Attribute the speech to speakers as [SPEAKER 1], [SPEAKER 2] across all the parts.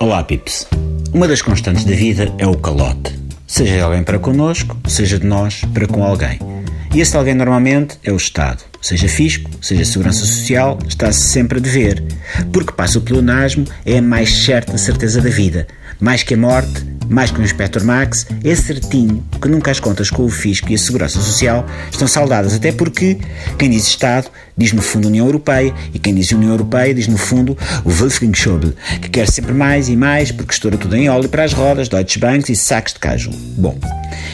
[SPEAKER 1] Olá, Pips. Uma das constantes da vida é o calote. Seja de alguém para connosco, seja de nós para com alguém. E esse alguém normalmente é o Estado. Seja fisco, seja segurança social, está-se sempre a dever. Porque passa o pleonasmo é a mais certa certeza da vida. Mais que a morte, mais que o Inspector Max, é certinho que nunca as contas com o Fisco e a Segurança Social estão saldadas, até porque quem diz Estado diz no fundo União Europeia e quem diz União Europeia diz no fundo o Wolfgang Schäuble, que quer sempre mais e mais porque estoura tudo em óleo para as rodas, Deutsche Banks e sacos de caju. Bom,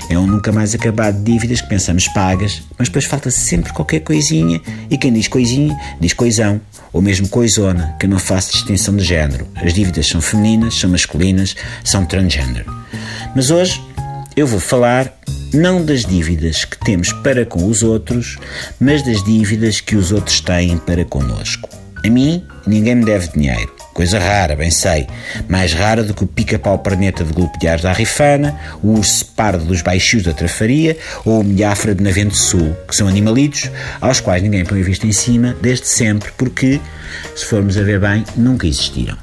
[SPEAKER 1] é um nunca mais acabar de dívidas que pensamos pagas, mas depois falta sempre qualquer coisinha e quem diz coisinha diz coisão ou mesmo coisona, que não faço distinção de género. As dívidas são femininas, são masculinas, são transgênero. Mas hoje eu vou falar não das dívidas que temos para com os outros, mas das dívidas que os outros têm para conosco. A mim, ninguém me deve dinheiro. Coisa rara, bem sei. Mais rara do que o pica-pau perneta de golpeares da Rifana, o urso pardo dos baixios da Trafaria ou o milhafra de Navento Sul, que são animalitos aos quais ninguém põe a vista em cima desde sempre, porque, se formos a ver bem, nunca existiram.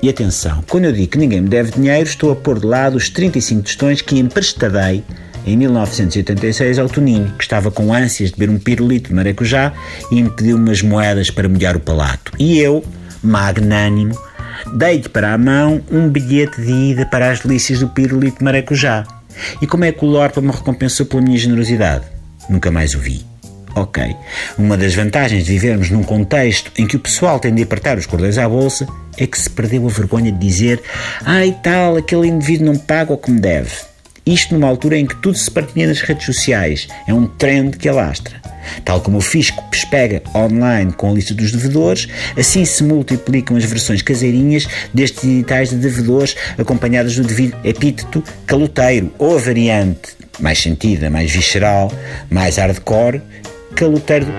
[SPEAKER 1] E atenção, quando eu digo que ninguém me deve dinheiro, estou a pôr de lado os 35 tostões que emprestadei em 1986 ao Toninho, que estava com ânsias de beber um pirulito de maracujá e me pediu umas moedas para molhar o palato. E eu, magnânimo, dei-lhe para a mão um bilhete de ida para as delícias do pirulito de maracujá. E como é que o Lorpa me recompensou pela minha generosidade? Nunca mais o vi. Ok. Uma das vantagens de vivermos num contexto em que o pessoal tem de apertar os cordões à bolsa é que se perdeu a vergonha de dizer ai tal, aquele indivíduo não paga o que me deve. Isto numa altura em que tudo se partilha nas redes sociais. É um trend que alastra. Tal como o fisco pespega online com a lista dos devedores, assim se multiplicam as versões caseirinhas destes editais de devedores acompanhadas do devido epíteto caloteiro ou a variante mais sentida, mais visceral, mais hardcore, caloteiro do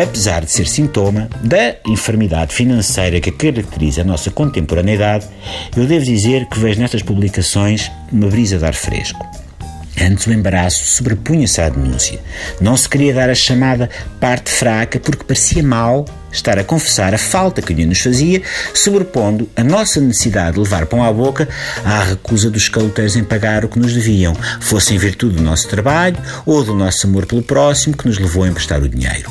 [SPEAKER 1] Apesar de ser sintoma da enfermidade financeira que caracteriza a nossa contemporaneidade, eu devo dizer que vejo nestas publicações uma brisa de ar fresco. Antes o embaraço sobrepunha-se à denúncia. Não se queria dar a chamada parte fraca porque parecia mal estar a confessar a falta que o nos fazia, sobrepondo a nossa necessidade de levar pão à boca à recusa dos caloteiros em pagar o que nos deviam, fosse em virtude do nosso trabalho ou do nosso amor pelo próximo que nos levou a emprestar o dinheiro.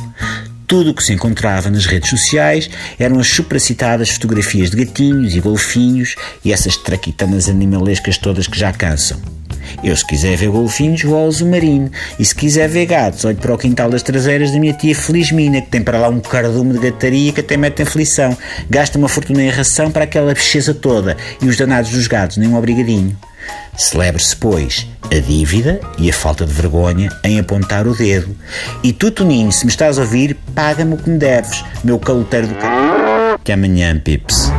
[SPEAKER 1] Tudo o que se encontrava nas redes sociais eram as supracitadas fotografias de gatinhos e golfinhos e essas traquitanas animalescas todas que já cansam. Eu, se quiser ver golfinhos, vou ao Zumarino. E se quiser ver gatos, olho para o quintal das traseiras da minha tia Felizmina, que tem para lá um cardume de gataria que até mete aflição. Gasta uma fortuna em ração para aquela bicheza toda. E os danados dos gatos, nem um obrigadinho. Celebre-se, pois, a dívida e a falta de vergonha em apontar o dedo. E tu, Toninho, se me estás a ouvir, paga-me o que me deves, meu caloteiro do c... Que amanhã, Pips.